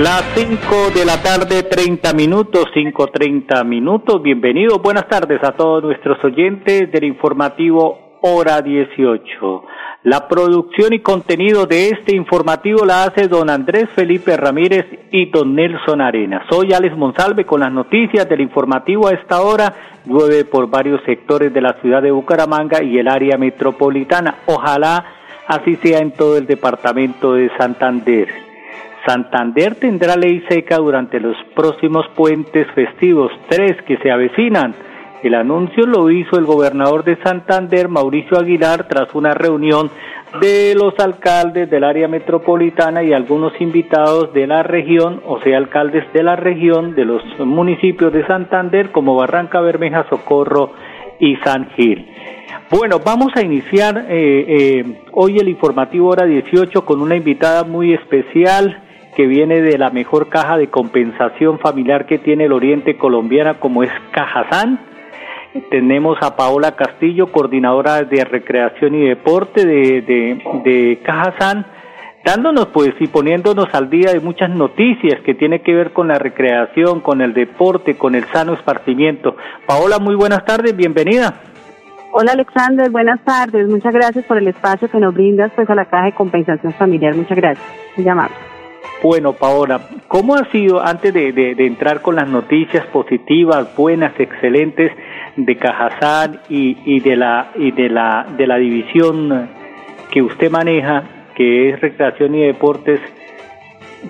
Las 5 de la tarde, 30 minutos, 5.30 minutos. Bienvenidos, buenas tardes a todos nuestros oyentes del informativo Hora 18. La producción y contenido de este informativo la hace don Andrés Felipe Ramírez y don Nelson Arena. Soy Alex Monsalve con las noticias del informativo a esta hora. Llueve por varios sectores de la ciudad de Bucaramanga y el área metropolitana. Ojalá así sea en todo el departamento de Santander. Santander tendrá ley seca durante los próximos puentes festivos, tres que se avecinan. El anuncio lo hizo el gobernador de Santander, Mauricio Aguilar, tras una reunión de los alcaldes del área metropolitana y algunos invitados de la región, o sea, alcaldes de la región de los municipios de Santander como Barranca Bermeja, Socorro y San Gil. Bueno, vamos a iniciar eh, eh, hoy el informativo hora 18 con una invitada muy especial que viene de la mejor caja de compensación familiar que tiene el oriente colombiana como es Cajazán. Tenemos a Paola Castillo, coordinadora de recreación y deporte de, de, de dándonos pues y poniéndonos al día de muchas noticias que tiene que ver con la recreación, con el deporte, con el sano esparcimiento. Paola, muy buenas tardes, bienvenida. Hola Alexander, buenas tardes. Muchas gracias por el espacio que nos brindas pues a la Caja de Compensación Familiar. Muchas gracias. Muy bueno, Paola, ¿cómo ha sido antes de, de, entrar con las noticias positivas, buenas, excelentes de Cajazán y, y de la y de la de la división que usted maneja, que es recreación y deportes?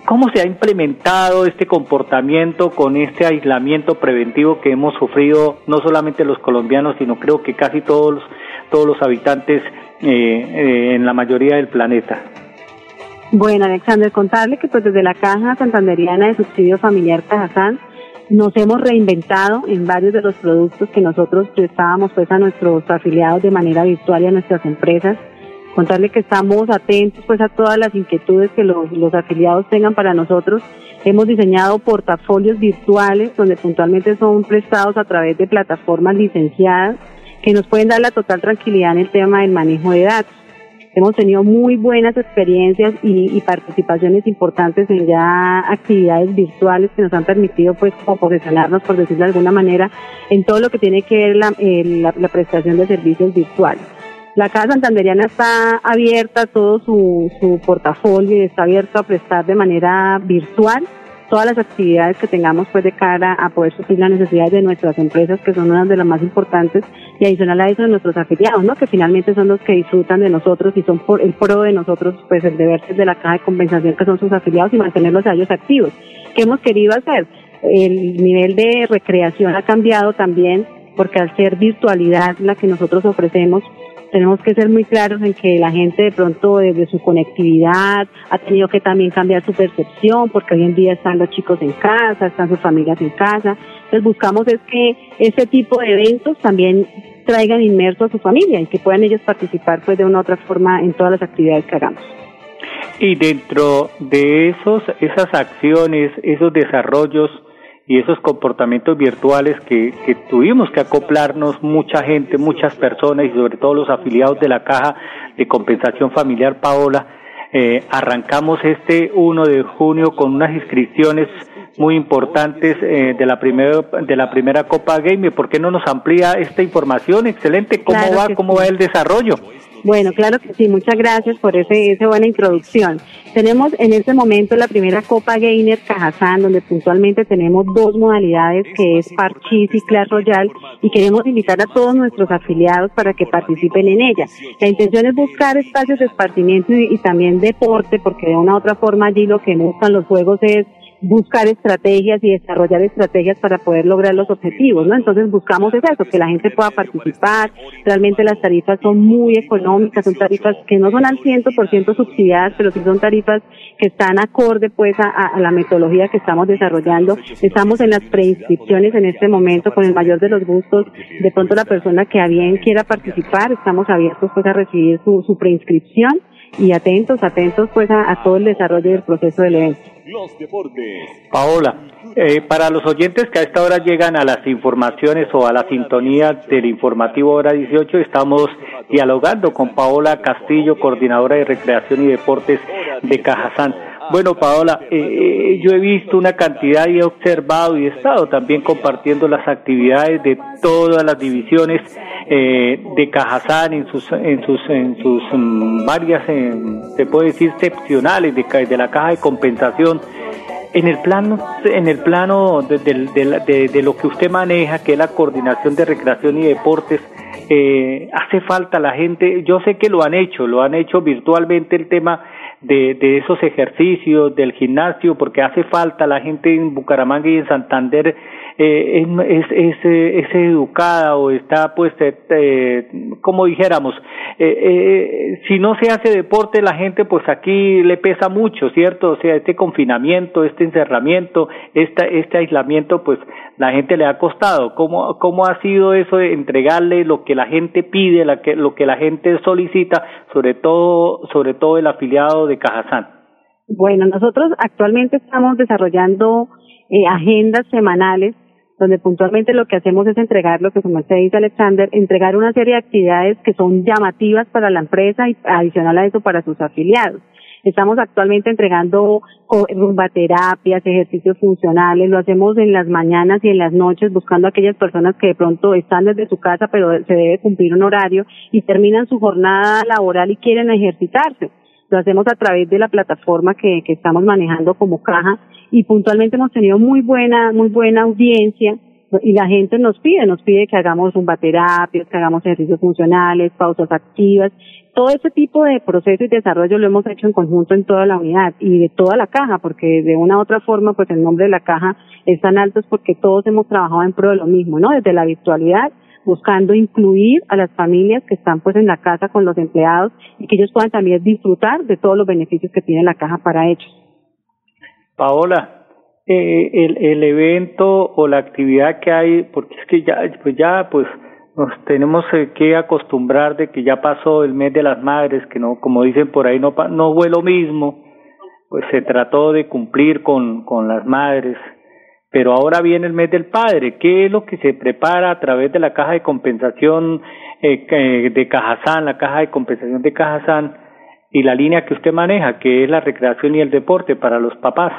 ¿Cómo se ha implementado este comportamiento con este aislamiento preventivo que hemos sufrido no solamente los colombianos, sino creo que casi todos todos los habitantes eh, eh, en la mayoría del planeta? Bueno, Alexander, contarle que pues desde la Caja Santanderiana de Subsidio Familiar Cajazán nos hemos reinventado en varios de los productos que nosotros prestábamos pues a nuestros afiliados de manera virtual y a nuestras empresas. Contarle que estamos atentos pues a todas las inquietudes que los, los afiliados tengan para nosotros. Hemos diseñado portafolios virtuales donde puntualmente son prestados a través de plataformas licenciadas que nos pueden dar la total tranquilidad en el tema del manejo de datos. Hemos tenido muy buenas experiencias y, participaciones importantes en ya actividades virtuales que nos han permitido pues como posicionarnos, por decirlo de alguna manera, en todo lo que tiene que ver la, la, prestación de servicios virtuales. La Casa Santanderiana está abierta, todo su, su portafolio está abierto a prestar de manera virtual todas las actividades que tengamos pues de cara a poder suplir las necesidades de nuestras empresas que son unas de las más importantes y adicional a eso de nuestros afiliados, ¿no? Que finalmente son los que disfrutan de nosotros y son por el pro de nosotros pues el deber de la caja de compensación que son sus afiliados y mantenerlos a ellos activos. ¿Qué hemos querido hacer? El nivel de recreación ha cambiado también porque al ser virtualidad la que nosotros ofrecemos tenemos que ser muy claros en que la gente de pronto desde su conectividad ha tenido que también cambiar su percepción porque hoy en día están los chicos en casa, están sus familias en casa. Entonces buscamos es que ese tipo de eventos también traigan inmerso a su familia y que puedan ellos participar pues de una u otra forma en todas las actividades que hagamos. Y dentro de esos, esas acciones, esos desarrollos, y esos comportamientos virtuales que, tuvimos que acoplarnos mucha gente, muchas personas y sobre todo los afiliados de la Caja de Compensación Familiar Paola, eh, arrancamos este 1 de junio con unas inscripciones muy importantes eh, de la primera de la primera Copa Game. ¿Por qué no nos amplía esta información? Excelente. ¿Cómo va? ¿Cómo va el desarrollo? Bueno, claro que sí, muchas gracias por ese, esa buena introducción. Tenemos en este momento la primera Copa Gainer Cajazán, donde puntualmente tenemos dos modalidades, que es Parchís y Clash Royale, y queremos invitar a todos nuestros afiliados para que participen en ella. La intención es buscar espacios de esparcimiento y, y también deporte, porque de una u otra forma allí lo que buscan los juegos es buscar estrategias y desarrollar estrategias para poder lograr los objetivos, ¿no? Entonces buscamos eso, que la gente pueda participar, realmente las tarifas son muy económicas, son tarifas que no son al 100% subsidiadas, pero sí son tarifas que están acorde pues a, la metodología que estamos desarrollando. Estamos en las preinscripciones en este momento con el mayor de los gustos, de pronto la persona que a bien quiera participar, estamos abiertos pues a recibir su, su preinscripción y atentos, atentos pues a, todo el desarrollo del proceso del evento. Paola, eh, para los oyentes que a esta hora llegan a las informaciones o a la sintonía del informativo hora 18, estamos dialogando con Paola Castillo, coordinadora de recreación y deportes de Cajazán. Bueno, Paola, eh, eh, yo he visto una cantidad y he observado y he estado también compartiendo las actividades de todas las divisiones eh, de Cajazán en sus en sus en sus mm, varias se puede decir excepcionales de, de la caja de compensación. En el plano en el plano de, de, lo que usted maneja que es la coordinación de recreación y deportes eh, hace falta la gente yo sé que lo han hecho lo han hecho virtualmente el tema de, de esos ejercicios, del gimnasio, porque hace falta la gente en Bucaramanga y en Santander eh, es, es, es, educada o está pues, eh, eh como dijéramos, eh, eh, si no se hace deporte la gente pues aquí le pesa mucho, ¿cierto? O sea, este confinamiento, este encerramiento, este, este aislamiento pues la gente le ha costado. ¿Cómo, cómo ha sido eso de entregarle lo que la gente pide, la que, lo que la gente solicita, sobre todo, sobre todo el afiliado de Cajazán? Bueno, nosotros actualmente estamos desarrollando eh, agendas semanales donde puntualmente lo que hacemos es entregar lo que como usted dice Alexander, entregar una serie de actividades que son llamativas para la empresa y adicional a eso para sus afiliados. Estamos actualmente entregando rumbaterapias, ejercicios funcionales, lo hacemos en las mañanas y en las noches buscando a aquellas personas que de pronto están desde su casa pero se debe cumplir un horario y terminan su jornada laboral y quieren ejercitarse. Lo hacemos a través de la plataforma que, que estamos manejando como caja y puntualmente hemos tenido muy buena, muy buena audiencia y la gente nos pide, nos pide que hagamos terapias, que hagamos ejercicios funcionales, pausas activas, todo ese tipo de proceso y desarrollo lo hemos hecho en conjunto en toda la unidad y de toda la caja, porque de una u otra forma, pues el nombre de la caja es tan alto es porque todos hemos trabajado en pro de lo mismo, ¿no? Desde la virtualidad, buscando incluir a las familias que están pues en la casa con los empleados y que ellos puedan también disfrutar de todos los beneficios que tiene la caja para ellos. Paola, eh, el, el evento o la actividad que hay, porque es que ya, pues ya, pues nos tenemos eh, que acostumbrar de que ya pasó el mes de las madres, que no, como dicen por ahí, no, no fue lo mismo, pues se trató de cumplir con, con las madres, pero ahora viene el mes del padre, ¿qué es lo que se prepara a través de la caja de compensación eh, de Cajazán, la caja de compensación de Cajazán? Y la línea que usted maneja, que es la recreación y el deporte para los papás.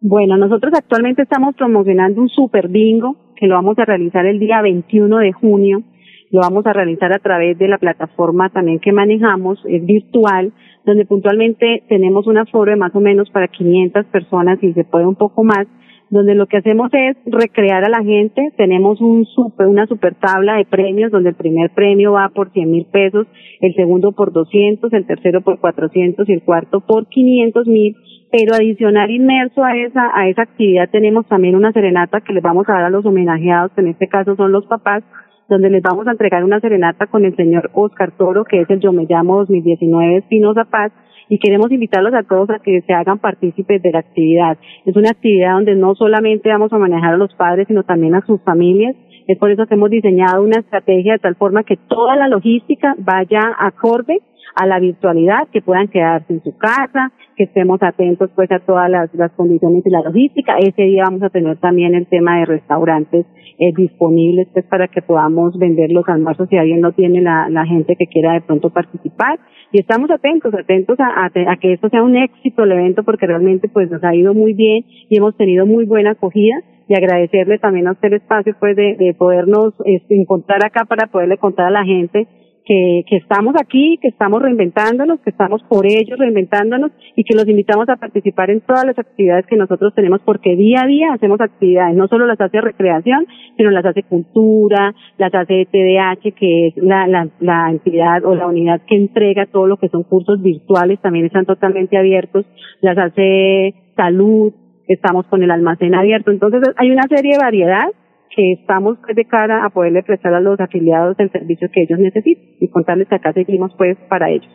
Bueno, nosotros actualmente estamos promocionando un super bingo que lo vamos a realizar el día 21 de junio. Lo vamos a realizar a través de la plataforma también que manejamos, es virtual, donde puntualmente tenemos un aforo de más o menos para 500 personas y se puede un poco más donde lo que hacemos es recrear a la gente. Tenemos un super, una super tabla de premios donde el primer premio va por 100 mil pesos, el segundo por 200, el tercero por 400 y el cuarto por 500 mil. Pero adicional inmerso a esa, a esa actividad tenemos también una serenata que les vamos a dar a los homenajeados, que en este caso son los papás, donde les vamos a entregar una serenata con el señor Oscar Toro, que es el Yo Me Llamo 2019 Espinosa Paz, y queremos invitarlos a todos a que se hagan partícipes de la actividad. Es una actividad donde no solamente vamos a manejar a los padres, sino también a sus familias. Es por eso que hemos diseñado una estrategia de tal forma que toda la logística vaya acorde a la virtualidad, que puedan quedarse en su casa, que estemos atentos pues a todas las, las condiciones y la logística. Ese día vamos a tener también el tema de restaurantes eh, disponibles pues para que podamos vender los almuerzos si alguien no tiene la, la gente que quiera de pronto participar. Y estamos atentos, atentos a, que esto sea un éxito el evento porque realmente pues nos ha ido muy bien y hemos tenido muy buena acogida y agradecerle también a usted el espacio pues de, de podernos este, encontrar acá para poderle contar a la gente que, que estamos aquí, que estamos reinventándonos, que estamos por ellos reinventándonos y que los invitamos a participar en todas las actividades que nosotros tenemos porque día a día hacemos actividades, no solo las hace recreación, sino las hace cultura, las hace TDH, que es la, la, la entidad o la unidad que entrega todo lo que son cursos virtuales, también están totalmente abiertos, las hace salud, estamos con el almacén abierto. Entonces hay una serie de variedad que estamos pues, de cara a poderle prestar a los afiliados el servicio que ellos necesitan y contarles que acá seguimos pues para ellos.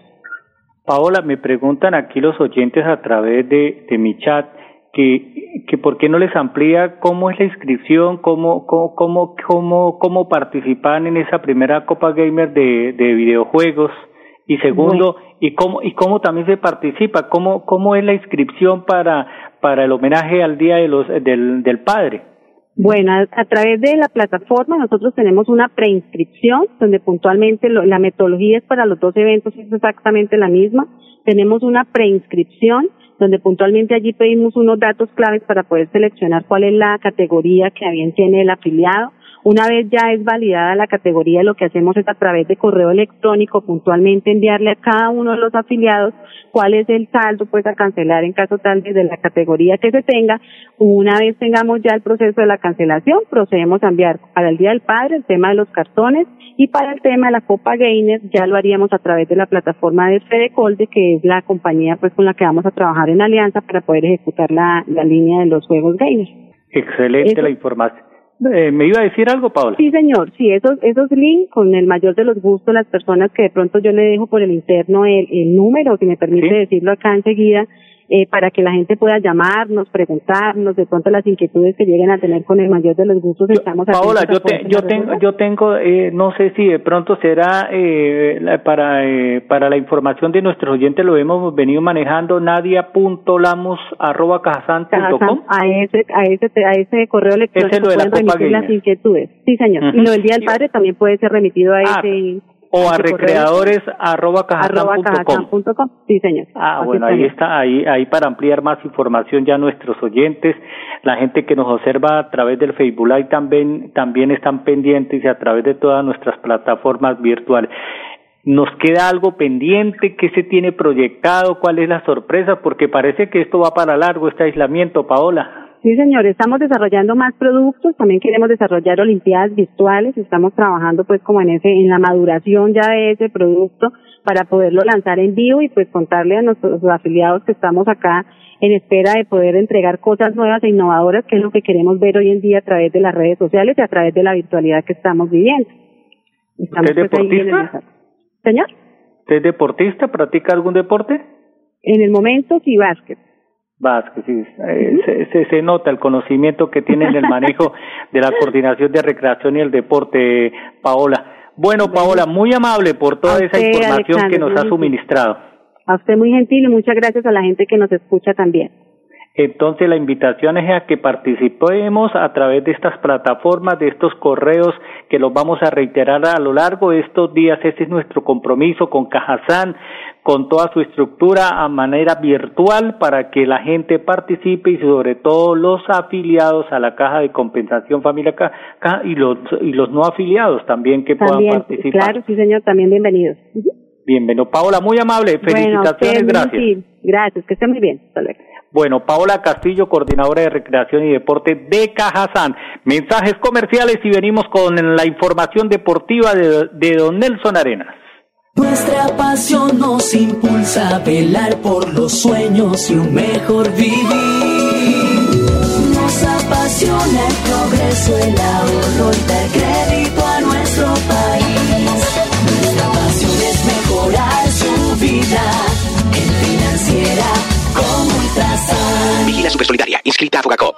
Paola, me preguntan aquí los oyentes a través de, de mi chat que, que por qué no les amplía cómo es la inscripción, cómo, cómo, cómo, cómo, cómo participan en esa primera Copa Gamer de, de videojuegos y segundo, y cómo, y cómo también se participa, cómo, cómo es la inscripción para, para el homenaje al Día de los, del, del Padre. Bueno, a, través de la plataforma nosotros tenemos una preinscripción donde puntualmente la metodología es para los dos eventos es exactamente la misma. Tenemos una preinscripción donde puntualmente allí pedimos unos datos claves para poder seleccionar cuál es la categoría que bien tiene el afiliado. Una vez ya es validada la categoría, lo que hacemos es a través de correo electrónico puntualmente enviarle a cada uno de los afiliados cuál es el saldo pues a cancelar en caso tal de la categoría que se tenga. Una vez tengamos ya el proceso de la cancelación, procedemos a enviar para el Día del Padre el tema de los cartones y para el tema de la Copa Gainer ya lo haríamos a través de la plataforma de Fedecolde, que es la compañía pues con la que vamos a trabajar en alianza para poder ejecutar la, la línea de los juegos Gainer. Excelente la información. Eh, ¿Me iba a decir algo, Paola? Sí, señor. Sí, esos, esos links, con el mayor de los gustos, las personas que de pronto yo le dejo por el interno el, el número, si me permite decirlo acá enseguida, eh, para que la gente pueda llamarnos, preguntarnos de pronto las inquietudes que lleguen a tener con el mayor de los gustos. Estamos Paola, yo, yo tengo, yo tengo, eh, no sé si de pronto será eh, para eh, para la información de nuestros oyentes lo hemos venido manejando nadia.lamos arroba a ese a ese a ese correo electrónico pueden remitir las inquietudes. Sí, señor. Y lo del día del padre también puede ser remitido a ah, ese o a recreadores arroba Sí, señor. Ah, bueno, ahí está, ahí, ahí para ampliar más información ya nuestros oyentes, la gente que nos observa a través del Facebook Live también, también están pendientes y a través de todas nuestras plataformas virtuales. ¿Nos queda algo pendiente? ¿Qué se tiene proyectado? ¿Cuál es la sorpresa? Porque parece que esto va para largo, este aislamiento, Paola. Sí, señor, estamos desarrollando más productos, también queremos desarrollar olimpiadas virtuales, estamos trabajando pues como en ese en la maduración ya de ese producto para poderlo lanzar en vivo y pues contarle a nuestros afiliados que estamos acá en espera de poder entregar cosas nuevas e innovadoras, que es lo que queremos ver hoy en día a través de las redes sociales y a través de la virtualidad que estamos viviendo. Estamos ¿Usted es pues, deportista? Señor. ¿Usted es deportista? ¿Practica algún deporte? En el momento sí básquet. Vázquez, sí, eh, se, se, nota el conocimiento que tiene en el manejo de la coordinación de recreación y el deporte, Paola. Bueno, Paola, muy amable por toda esa información que nos ha suministrado. A usted muy gentil y muchas gracias a la gente que nos escucha también. Entonces la invitación es a que participemos a través de estas plataformas, de estos correos que los vamos a reiterar a lo largo de estos días. Ese es nuestro compromiso con Cajazán, con toda su estructura a manera virtual para que la gente participe y sobre todo los afiliados a la Caja de Compensación Familia Caja y los, y los no afiliados también que puedan participar. Claro, sí señor, también bienvenidos. Bienvenido. Paola, muy amable. Felicitaciones, gracias. Gracias, que esté muy bien. Bueno, Paola Castillo, coordinadora de recreación y deporte de Cajazán. Mensajes comerciales y venimos con la información deportiva de, de don Nelson Arenas. Nuestra pasión nos impulsa a velar por los sueños y un mejor vivir. Nos apasiona el progreso, el ahorro y Vigila Supersolidaria, inscrita a Fogacop.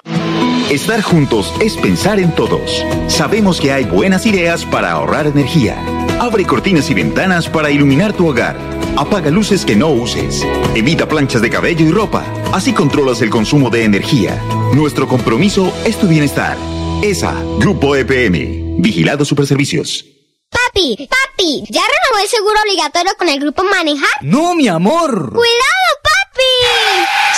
Estar juntos es pensar en todos. Sabemos que hay buenas ideas para ahorrar energía. Abre cortinas y ventanas para iluminar tu hogar. Apaga luces que no uses. Evita planchas de cabello y ropa. Así controlas el consumo de energía. Nuestro compromiso es tu bienestar. ESA, Grupo EPM. Vigilado Superservicios. Papi, papi, ¿ya renovó el seguro obligatorio con el Grupo Manejar? No, mi amor. Cuidado,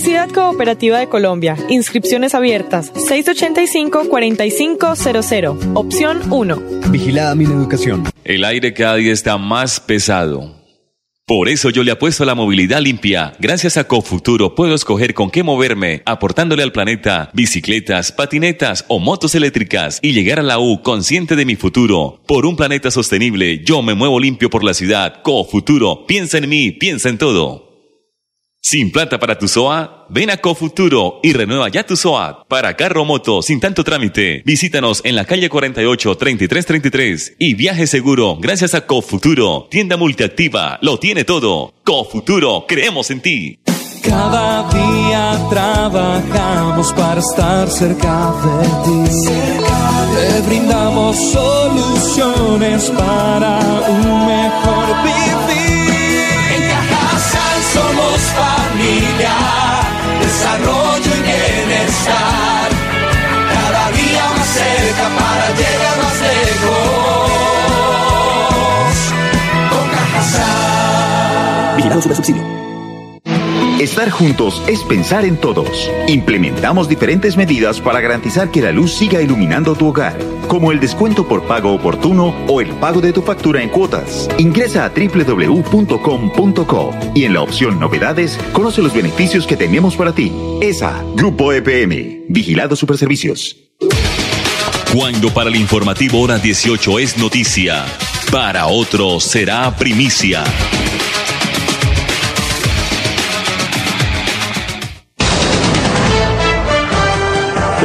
Universidad Cooperativa de Colombia. Inscripciones abiertas. 685-4500. Opción 1. Vigilada mi educación. El aire cada día está más pesado. Por eso yo le apuesto a la movilidad limpia. Gracias a Cofuturo puedo escoger con qué moverme, aportándole al planeta bicicletas, patinetas o motos eléctricas y llegar a la U consciente de mi futuro. Por un planeta sostenible, yo me muevo limpio por la ciudad. Cofuturo, piensa en mí, piensa en todo. Sin plata para tu SOA, ven a Cofuturo y renueva ya tu SOA. Para carro moto, sin tanto trámite, visítanos en la calle 48 3333 y viaje seguro gracias a Cofuturo, tienda multiactiva, lo tiene todo. Cofuturo, creemos en ti. Cada día trabajamos para estar cerca de ti. Te brindamos soluciones para un mejor Vigilado su subsidio. Estar juntos es pensar en todos. Implementamos diferentes medidas para garantizar que la luz siga iluminando tu hogar, como el descuento por pago oportuno o el pago de tu factura en cuotas. Ingresa a www.com.co y en la opción Novedades conoce los beneficios que tenemos para ti. ESA, Grupo EPM, Vigilado Superservicios. Cuando para el informativo hora 18 es noticia, para otros será primicia.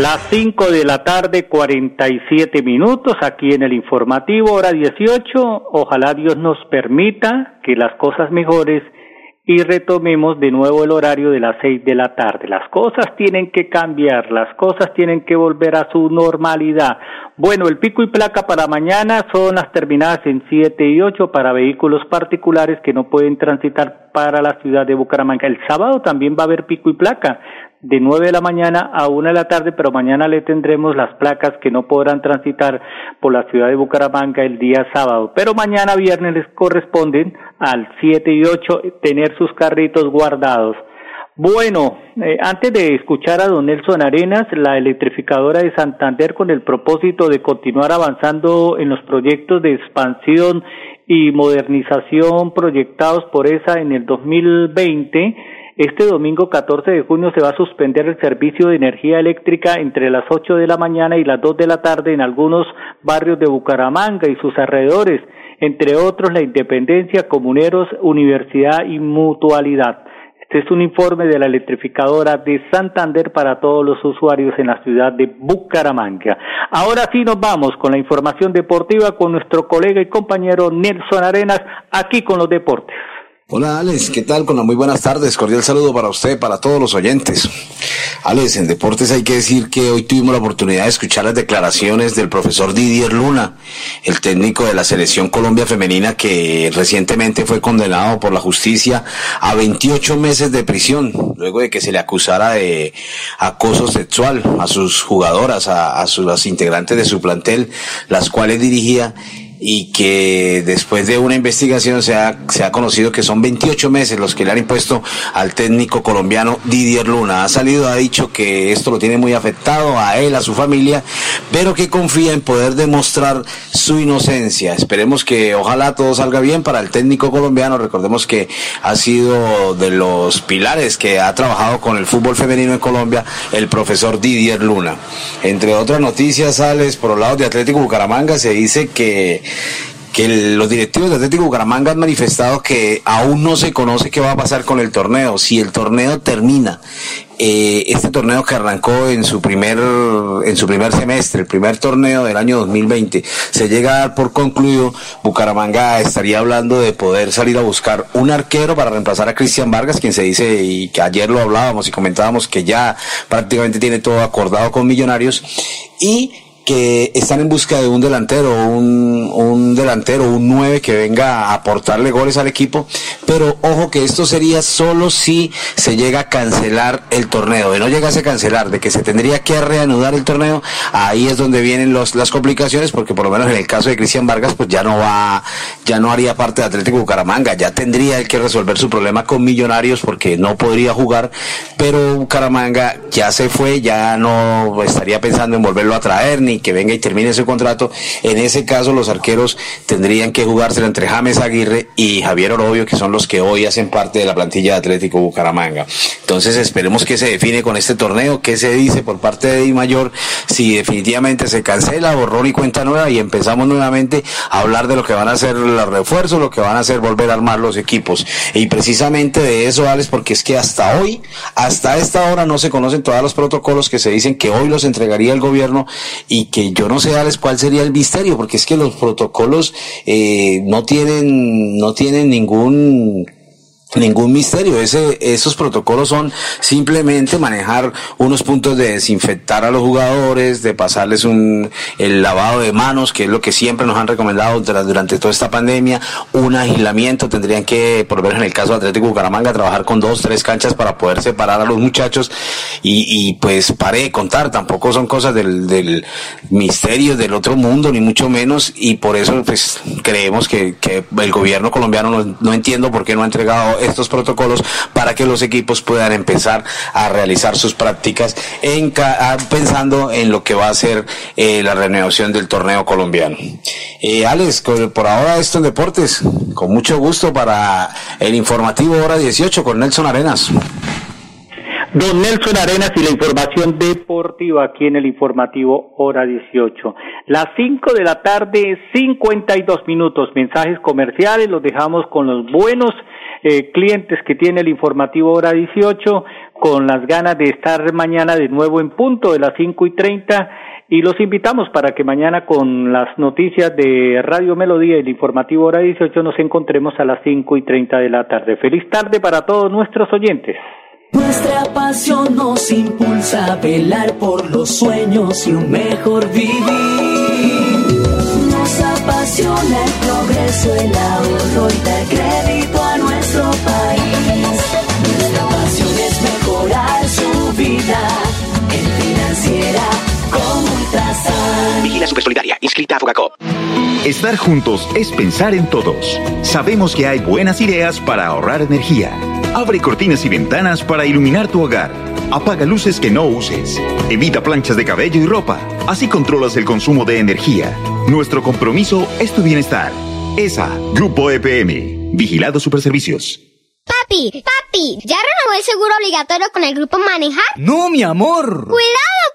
Las 5 de la tarde, 47 minutos, aquí en el informativo, hora 18. Ojalá Dios nos permita que las cosas mejores y retomemos de nuevo el horario de las 6 de la tarde. Las cosas tienen que cambiar, las cosas tienen que volver a su normalidad. Bueno, el pico y placa para mañana son las terminadas en 7 y 8 para vehículos particulares que no pueden transitar para la ciudad de Bucaramanga. El sábado también va a haber pico y placa de 9 de la mañana a 1 de la tarde, pero mañana le tendremos las placas que no podrán transitar por la ciudad de Bucaramanga el día sábado. Pero mañana viernes les corresponden al 7 y 8 tener sus carritos guardados. Bueno, eh, antes de escuchar a don Nelson Arenas, la electrificadora de Santander con el propósito de continuar avanzando en los proyectos de expansión y modernización proyectados por esa en el 2020, este domingo 14 de junio se va a suspender el servicio de energía eléctrica entre las 8 de la mañana y las 2 de la tarde en algunos barrios de Bucaramanga y sus alrededores, entre otros la Independencia, Comuneros, Universidad y Mutualidad. Este es un informe de la electrificadora de Santander para todos los usuarios en la ciudad de Bucaramanga. Ahora sí nos vamos con la información deportiva con nuestro colega y compañero Nelson Arenas, aquí con los deportes. Hola Alex, ¿qué tal? Con las muy buenas tardes, cordial saludo para usted, para todos los oyentes. Alex, en deportes hay que decir que hoy tuvimos la oportunidad de escuchar las declaraciones del profesor Didier Luna, el técnico de la selección Colombia femenina que recientemente fue condenado por la justicia a 28 meses de prisión, luego de que se le acusara de acoso sexual a sus jugadoras, a, a sus integrantes de su plantel, las cuales dirigía y que después de una investigación se ha, se ha conocido que son 28 meses los que le han impuesto al técnico colombiano Didier Luna. Ha salido, ha dicho que esto lo tiene muy afectado a él, a su familia, pero que confía en poder demostrar su inocencia. Esperemos que ojalá todo salga bien para el técnico colombiano. Recordemos que ha sido de los pilares que ha trabajado con el fútbol femenino en Colombia el profesor Didier Luna. Entre otras noticias, sales por los lados de Atlético Bucaramanga, se dice que que los directivos de Atlético Bucaramanga han manifestado que aún no se conoce qué va a pasar con el torneo. Si el torneo termina, eh, este torneo que arrancó en su primer en su primer semestre, el primer torneo del año 2020, se llega a dar por concluido, Bucaramanga estaría hablando de poder salir a buscar un arquero para reemplazar a Cristian Vargas, quien se dice y que ayer lo hablábamos y comentábamos que ya prácticamente tiene todo acordado con Millonarios y que están en busca de un delantero, un, un delantero, un 9 que venga a aportarle goles al equipo, pero ojo que esto sería solo si se llega a cancelar el torneo, de no llegase a cancelar, de que se tendría que reanudar el torneo, ahí es donde vienen los, las complicaciones, porque por lo menos en el caso de Cristian Vargas, pues ya no va, ya no haría parte de Atlético Bucaramanga, ya tendría que resolver su problema con Millonarios porque no podría jugar, pero Bucaramanga ya se fue, ya no estaría pensando en volverlo a traer ni que venga y termine ese contrato. En ese caso, los arqueros tendrían que jugárselo entre James Aguirre y Javier Orobio, que son los que hoy hacen parte de la plantilla de Atlético Bucaramanga. Entonces, esperemos que se define con este torneo, qué se dice por parte de Di Mayor, si definitivamente se cancela, borrón y cuenta nueva y empezamos nuevamente a hablar de lo que van a ser los refuerzos, lo que van a hacer volver a armar los equipos. Y precisamente de eso, Alex, porque es que hasta hoy, hasta esta hora no se conocen todos los protocolos que se dicen que hoy los entregaría el gobierno y que yo no sé, cuál sería el misterio, porque es que los protocolos eh, no tienen, no tienen ningún ningún misterio. Ese, esos protocolos son simplemente manejar unos puntos de desinfectar a los jugadores, de pasarles un, el lavado de manos, que es lo que siempre nos han recomendado durante toda esta pandemia, un aislamiento, tendrían que, por ver en el caso de Atlético Bucaramanga, trabajar con dos, tres canchas para poder separar a los muchachos. Y, y pues pare de contar, tampoco son cosas del, del misterio del otro mundo, ni mucho menos, y por eso pues creemos que, que el gobierno colombiano no, no entiendo por qué no ha entregado estos protocolos para que los equipos puedan empezar a realizar sus prácticas en, pensando en lo que va a ser eh, la renovación del torneo colombiano. Eh, Alex, por ahora esto en deportes, con mucho gusto para el informativo hora 18 con Nelson Arenas. Don Nelson Arenas y la información deportiva aquí en el informativo hora 18. Las 5 de la tarde, 52 minutos. Mensajes comerciales, los dejamos con los buenos eh, clientes que tiene el informativo hora 18 con las ganas de estar mañana de nuevo en punto de las 5 y 30 y los invitamos para que mañana con las noticias de Radio Melodía y el informativo hora 18 nos encontremos a las 5 y 30 de la tarde. Feliz tarde para todos nuestros oyentes. Nuestra pasión nos impulsa a velar por los sueños y un mejor vivir. Nos apasiona el progreso, el ahorro y dar crédito país. Nuestra pasión es mejorar su vida en financiera como Ultrasan. Vigila Supersolidaria, inscrita a Fogacop. Estar juntos es pensar en todos. Sabemos que hay buenas ideas para ahorrar energía. Abre cortinas y ventanas para iluminar tu hogar. Apaga luces que no uses. Evita planchas de cabello y ropa. Así controlas el consumo de energía. Nuestro compromiso es tu bienestar. ESA, Grupo EPM. Vigilado Superservicios. Papi, papi, ¿ya renovó el seguro obligatorio con el grupo Manejar? No, mi amor. ¡Cuidado, papi!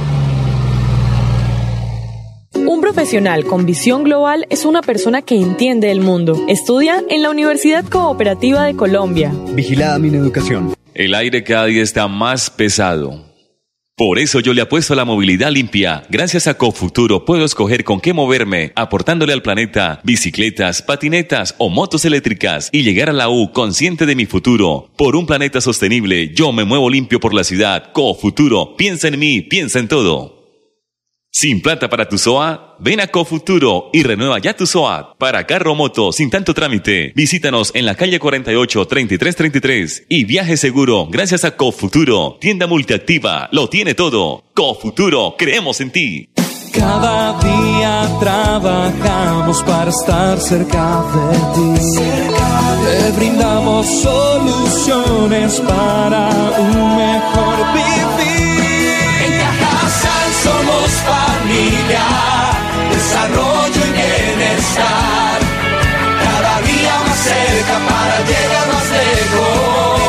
profesional con visión global es una persona que entiende el mundo. Estudia en la Universidad Cooperativa de Colombia. Vigilada mi educación. El aire cada día está más pesado. Por eso yo le apuesto a la movilidad limpia. Gracias a Cofuturo puedo escoger con qué moverme, aportándole al planeta bicicletas, patinetas o motos eléctricas y llegar a la U consciente de mi futuro. Por un planeta sostenible, yo me muevo limpio por la ciudad. Cofuturo, piensa en mí, piensa en todo. Sin plata para tu SOA, ven a Cofuturo y renueva ya tu SOA. Para carro moto sin tanto trámite, visítanos en la calle 48 3333 y viaje seguro gracias a Cofuturo, tienda multiactiva, lo tiene todo. Cofuturo, creemos en ti. Cada día trabajamos para estar cerca de ti. Te brindamos soluciones para un mejor vivir. Familia, desarrollo y bienestar. Cada día más cerca para llegar más lejos.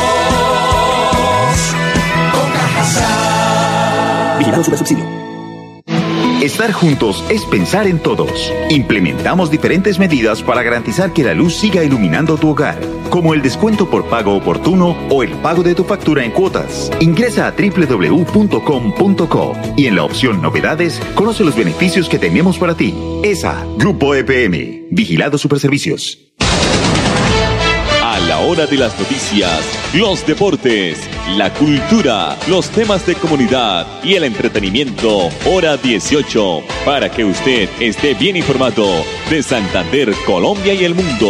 Con Cajasal. Vigilado Supersubsidio. Estar juntos es pensar en todos. Implementamos diferentes medidas para garantizar que la luz siga iluminando tu hogar, como el descuento por pago oportuno o el pago de tu factura en cuotas. Ingresa a www.com.co y en la opción Novedades conoce los beneficios que tenemos para ti. ESA, Grupo EPM, Vigilado Superservicios. A la hora de las noticias, los deportes, la cultura, los temas de comunidad y el entretenimiento, hora 18, para que usted esté bien informado de Santander, Colombia y el mundo.